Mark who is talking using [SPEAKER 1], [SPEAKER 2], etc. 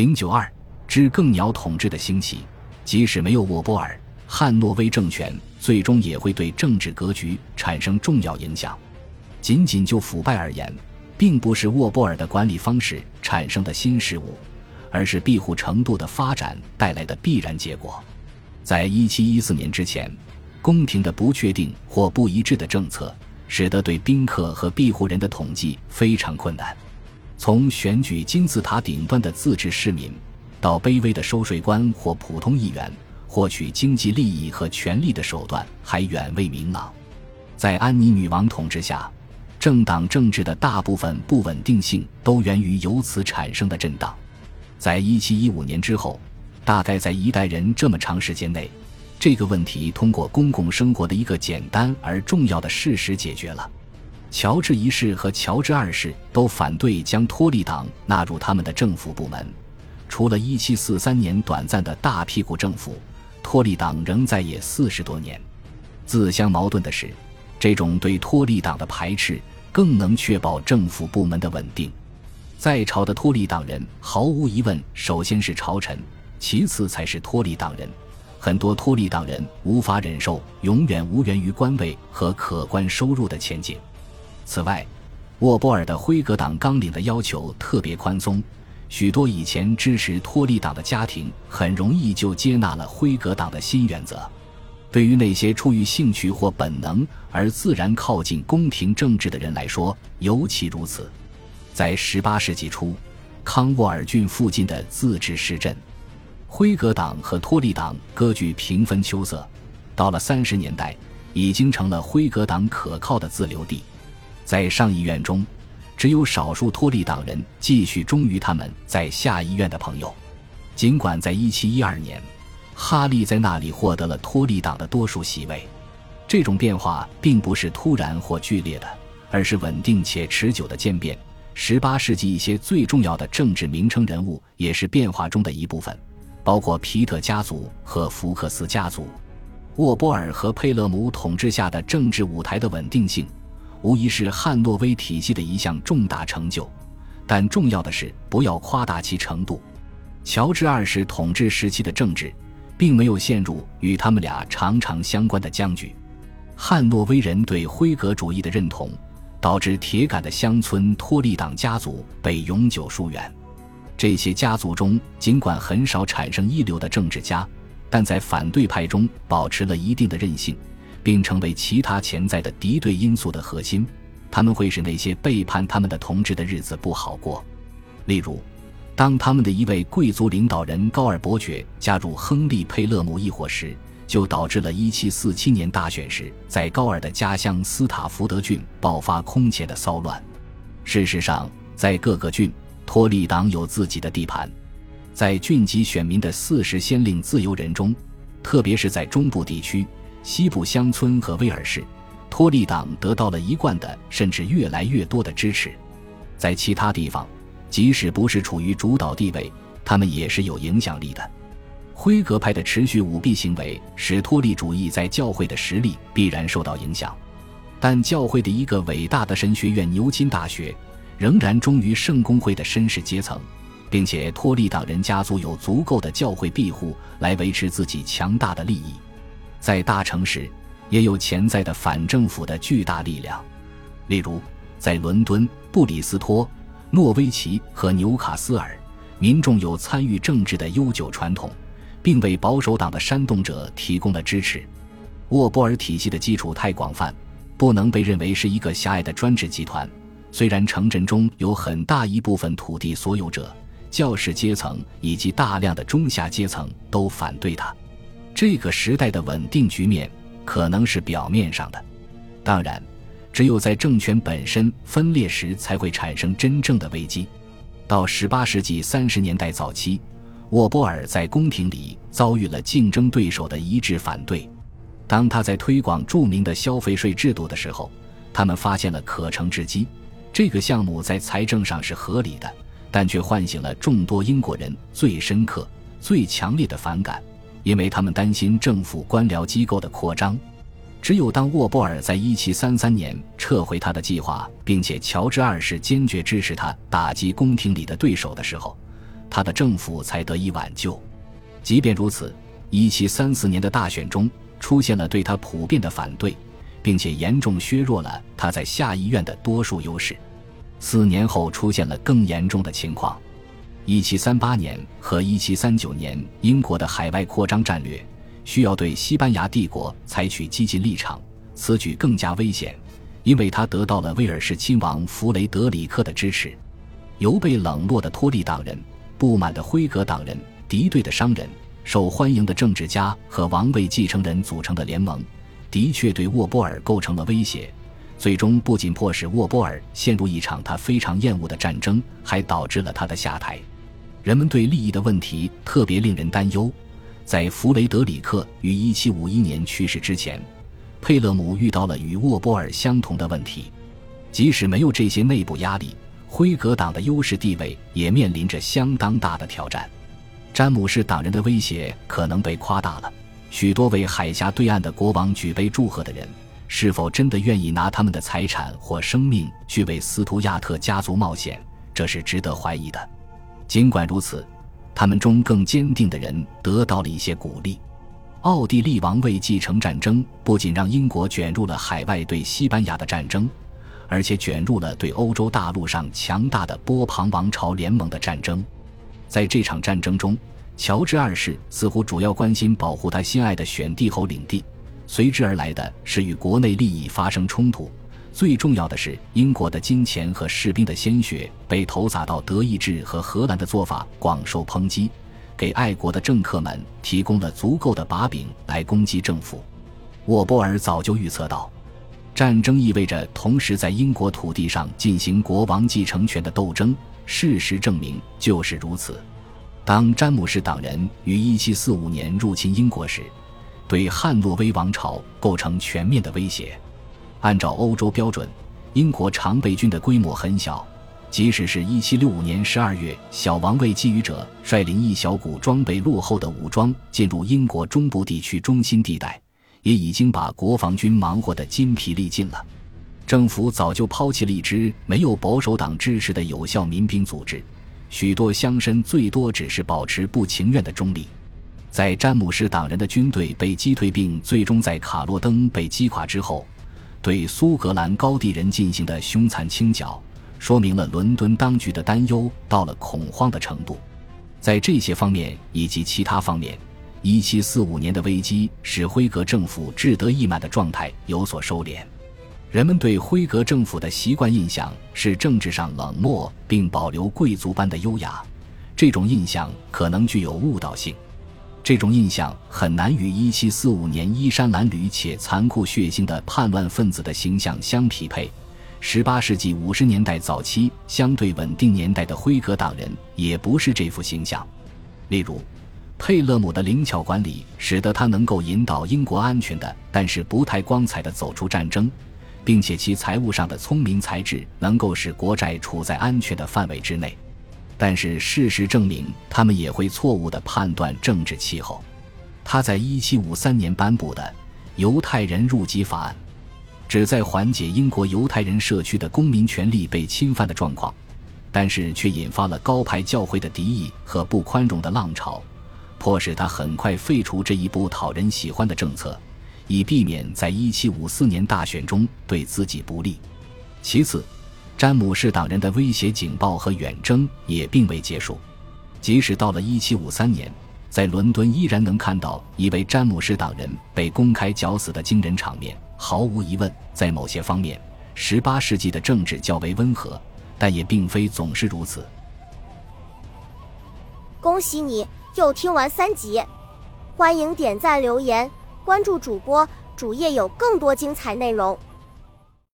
[SPEAKER 1] 零九二之更鸟统治的兴起，即使没有沃波尔，汉诺威政权最终也会对政治格局产生重要影响。仅仅就腐败而言，并不是沃波尔的管理方式产生的新事物，而是庇护程度的发展带来的必然结果。在一七一四年之前，宫廷的不确定或不一致的政策，使得对宾客和庇护人的统计非常困难。从选举金字塔顶端的自治市民，到卑微的收税官或普通议员，获取经济利益和权力的手段还远未明朗。在安妮女王统治下，政党政治的大部分不稳定性都源于由此产生的震荡。在一七一五年之后，大概在一代人这么长时间内，这个问题通过公共生活的一个简单而重要的事实解决了。乔治一世和乔治二世都反对将托利党纳入他们的政府部门。除了1743年短暂的大屁股政府，托利党仍在野四十多年。自相矛盾的是，这种对托利党的排斥更能确保政府部门的稳定。在朝的托利党人毫无疑问，首先是朝臣，其次才是托利党人。很多托利党人无法忍受永远无缘于官位和可观收入的前景。此外，沃波尔的辉格党纲领的要求特别宽松，许多以前支持托利党的家庭很容易就接纳了辉格党的新原则。对于那些出于兴趣或本能而自然靠近宫廷政治的人来说，尤其如此。在18世纪初，康沃尔郡附近的自治市镇，辉格党和托利党割据平分秋色。到了30年代，已经成了辉格党可靠的自留地。在上议院中，只有少数托利党人继续忠于他们在下议院的朋友。尽管在1712年，哈利在那里获得了托利党的多数席位，这种变化并不是突然或剧烈的，而是稳定且持久的渐变。18世纪一些最重要的政治名称人物也是变化中的一部分，包括皮特家族和福克斯家族。沃波尔和佩勒姆统治下的政治舞台的稳定性。无疑是汉诺威体系的一项重大成就，但重要的是不要夸大其程度。乔治二世统治时期的政治，并没有陷入与他们俩常常相关的僵局。汉诺威人对辉格主义的认同，导致铁杆的乡村托利党家族被永久疏远。这些家族中尽管很少产生一流的政治家，但在反对派中保持了一定的韧性。并成为其他潜在的敌对因素的核心，他们会使那些背叛他们的同志的日子不好过。例如，当他们的一位贵族领导人高尔伯爵加入亨利·佩勒姆一伙时，就导致了1747年大选时在高尔的家乡斯塔福德郡爆发空前的骚乱。事实上，在各个郡，托利党有自己的地盘。在郡级选民的四十先令自由人中，特别是在中部地区。西部乡村和威尔士，托利党得到了一贯的甚至越来越多的支持。在其他地方，即使不是处于主导地位，他们也是有影响力的。辉格派的持续舞弊行为使托利主义在教会的实力必然受到影响，但教会的一个伟大的神学院牛津大学仍然忠于圣公会的绅士阶层，并且托利党人家族有足够的教会庇护来维持自己强大的利益。在大城市，也有潜在的反政府的巨大力量，例如在伦敦、布里斯托、诺维奇和纽卡斯尔，民众有参与政治的悠久传统，并为保守党的煽动者提供了支持。沃波尔体系的基础太广泛，不能被认为是一个狭隘的专制集团。虽然城镇中有很大一部分土地所有者、教士阶层以及大量的中下阶层都反对他。这个时代的稳定局面可能是表面上的，当然，只有在政权本身分裂时才会产生真正的危机。到18世纪30年代早期，沃波尔在宫廷里遭遇了竞争对手的一致反对。当他在推广著名的消费税制度的时候，他们发现了可乘之机。这个项目在财政上是合理的，但却唤醒了众多英国人最深刻、最强烈的反感。因为他们担心政府官僚机构的扩张，只有当沃波尔在1733年撤回他的计划，并且乔治二世坚决支持他打击宫廷里的对手的时候，他的政府才得以挽救。即便如此，1734年的大选中出现了对他普遍的反对，并且严重削弱了他在下议院的多数优势。四年后出现了更严重的情况。1738年和1739年，英国的海外扩张战略需要对西班牙帝国采取激进立场，此举更加危险，因为他得到了威尔士亲王弗雷德里克的支持。由被冷落的托利党人、不满的辉格党人、敌对的商人、受欢迎的政治家和王位继承人组成的联盟，的确对沃波尔构成了威胁。最终不仅迫使沃波尔陷入一场他非常厌恶的战争，还导致了他的下台。人们对利益的问题特别令人担忧。在弗雷德里克于1751年去世之前，佩勒姆遇到了与沃波尔相同的问题。即使没有这些内部压力，辉格党的优势地位也面临着相当大的挑战。詹姆士党人的威胁可能被夸大了。许多为海峡对岸的国王举杯祝贺的人，是否真的愿意拿他们的财产或生命去为斯图亚特家族冒险？这是值得怀疑的。尽管如此，他们中更坚定的人得到了一些鼓励。奥地利王位继承战争不仅让英国卷入了海外对西班牙的战争，而且卷入了对欧洲大陆上强大的波旁王朝联盟的战争。在这场战争中，乔治二世似乎主要关心保护他心爱的选帝侯领地，随之而来的是与国内利益发生冲突。最重要的是，英国的金钱和士兵的鲜血被投洒到德意志和荷兰的做法广受抨击，给爱国的政客们提供了足够的把柄来攻击政府。沃波尔早就预测到，战争意味着同时在英国土地上进行国王继承权的斗争。事实证明就是如此。当詹姆士党人于1745年入侵英国时，对汉诺威王朝构成全面的威胁。按照欧洲标准，英国常备军的规模很小。即使是一七六五年十二月，小王位觊觎者率领一小股装备落后的武装进入英国中部地区中心地带，也已经把国防军忙活得筋疲力尽了。政府早就抛弃了一支没有保守党支持的有效民兵组织，许多乡绅最多只是保持不情愿的中立。在詹姆士党人的军队被击退，并最终在卡洛登被击垮之后。对苏格兰高地人进行的凶残清剿，说明了伦敦当局的担忧到了恐慌的程度。在这些方面以及其他方面，1745年的危机使辉格政府志得意满的状态有所收敛。人们对辉格政府的习惯印象是政治上冷漠，并保留贵族般的优雅。这种印象可能具有误导性。这种印象很难与1745年衣衫褴褛且残酷血腥的叛乱分子的形象相匹配。18世纪50年代早期相对稳定年代的辉格党人也不是这副形象。例如，佩勒姆的灵巧管理使得他能够引导英国安全的，但是不太光彩的走出战争，并且其财务上的聪明才智能够使国债处在安全的范围之内。但是事实证明，他们也会错误地判断政治气候。他在1753年颁布的《犹太人入籍法案》，旨在缓解英国犹太人社区的公民权利被侵犯的状况，但是却引发了高派教会的敌意和不宽容的浪潮，迫使他很快废除这一部讨人喜欢的政策，以避免在1754年大选中对自己不利。其次，詹姆士党人的威胁警报和远征也并未结束，即使到了1753年，在伦敦依然能看到一位詹姆士党人被公开绞死的惊人场面。毫无疑问，在某些方面，18世纪的政治较为温和，但也并非总是如此。
[SPEAKER 2] 恭喜你又听完三集，欢迎点赞、留言、关注主播，主页有更多精彩内容。